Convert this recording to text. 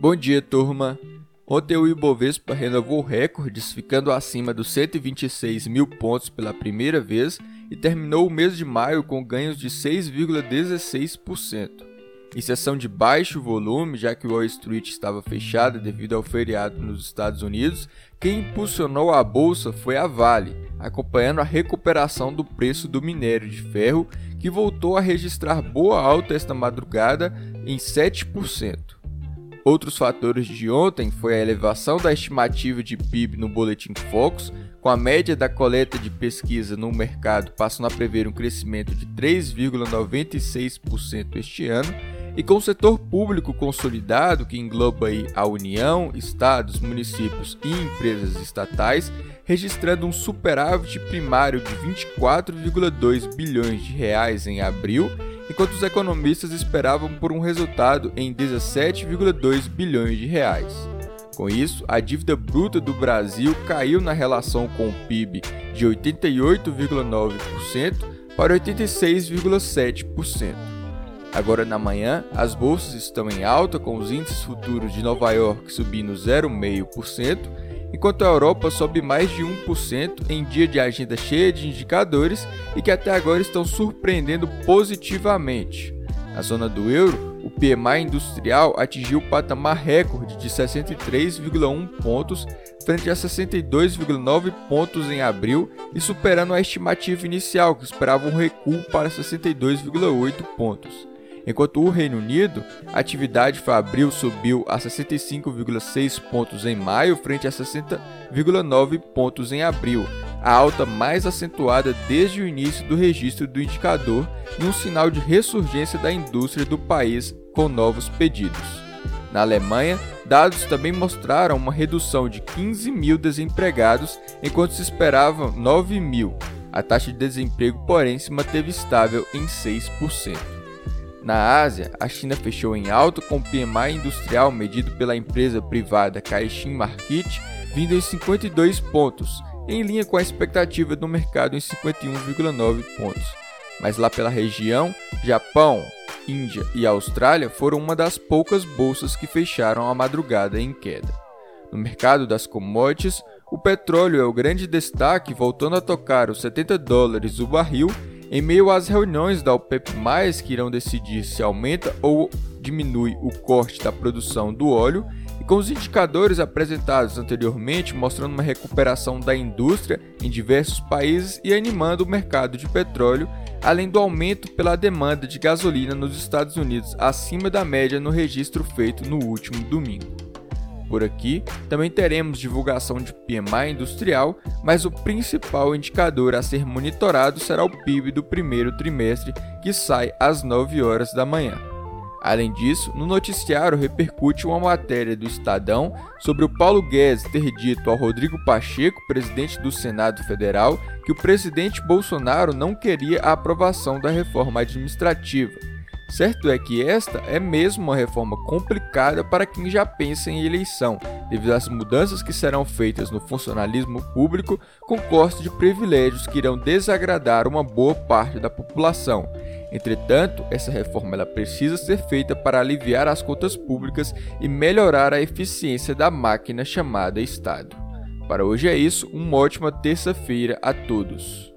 Bom dia, turma. Ontem o Ibovespa renovou recordes, ficando acima dos 126 mil pontos pela primeira vez e terminou o mês de maio com ganhos de 6,16%. Em sessão de baixo volume, já que Wall Street estava fechada devido ao feriado nos Estados Unidos, quem impulsionou a bolsa foi a Vale, acompanhando a recuperação do preço do minério de ferro, que voltou a registrar boa alta esta madrugada em 7%. Outros fatores de ontem foi a elevação da estimativa de PIB no Boletim Focus, com a média da coleta de pesquisa no mercado passando a prever um crescimento de 3,96% este ano, e com o setor público consolidado, que engloba a União, estados, municípios e empresas estatais, registrando um superávit primário de 24,2 bilhões de reais em abril enquanto os economistas esperavam por um resultado em 17,2 bilhões de reais. Com isso, a dívida bruta do Brasil caiu na relação com o PIB de 88,9% para 86,7%. Agora na manhã, as bolsas estão em alta com os índices futuros de Nova York subindo 0,5% enquanto a Europa sobe mais de 1% em dia de agenda cheia de indicadores e que até agora estão surpreendendo positivamente. Na zona do euro, o PMI industrial atingiu o patamar recorde de 63,1 pontos frente a 62,9 pontos em abril e superando a estimativa inicial que esperava um recuo para 62,8 pontos. Enquanto o Reino Unido, a atividade para abril subiu a 65,6 pontos em maio, frente a 60,9 pontos em abril, a alta mais acentuada desde o início do registro do indicador e um sinal de ressurgência da indústria do país com novos pedidos. Na Alemanha, dados também mostraram uma redução de 15 mil desempregados, enquanto se esperavam 9 mil. A taxa de desemprego, porém, se manteve estável em 6%. Na Ásia, a China fechou em alto com o PMI industrial medido pela empresa privada Caixin Market vindo em 52 pontos, em linha com a expectativa do mercado em 51,9 pontos. Mas lá pela região, Japão, Índia e Austrália foram uma das poucas bolsas que fecharam a madrugada em queda. No mercado das commodities, o petróleo é o grande destaque, voltando a tocar os 70 dólares o barril em meio às reuniões da OPEP+, que irão decidir se aumenta ou diminui o corte da produção do óleo, e com os indicadores apresentados anteriormente mostrando uma recuperação da indústria em diversos países e animando o mercado de petróleo, além do aumento pela demanda de gasolina nos Estados Unidos acima da média no registro feito no último domingo. Por aqui, também teremos divulgação de PMI industrial, mas o principal indicador a ser monitorado será o PIB do primeiro trimestre, que sai às 9 horas da manhã. Além disso, no noticiário repercute uma matéria do Estadão sobre o Paulo Guedes ter dito ao Rodrigo Pacheco, presidente do Senado Federal, que o presidente Bolsonaro não queria a aprovação da reforma administrativa Certo é que esta é mesmo uma reforma complicada para quem já pensa em eleição, devido às mudanças que serão feitas no funcionalismo público com corte de privilégios que irão desagradar uma boa parte da população. Entretanto, essa reforma ela precisa ser feita para aliviar as contas públicas e melhorar a eficiência da máquina chamada Estado. Para hoje é isso, uma ótima terça-feira a todos.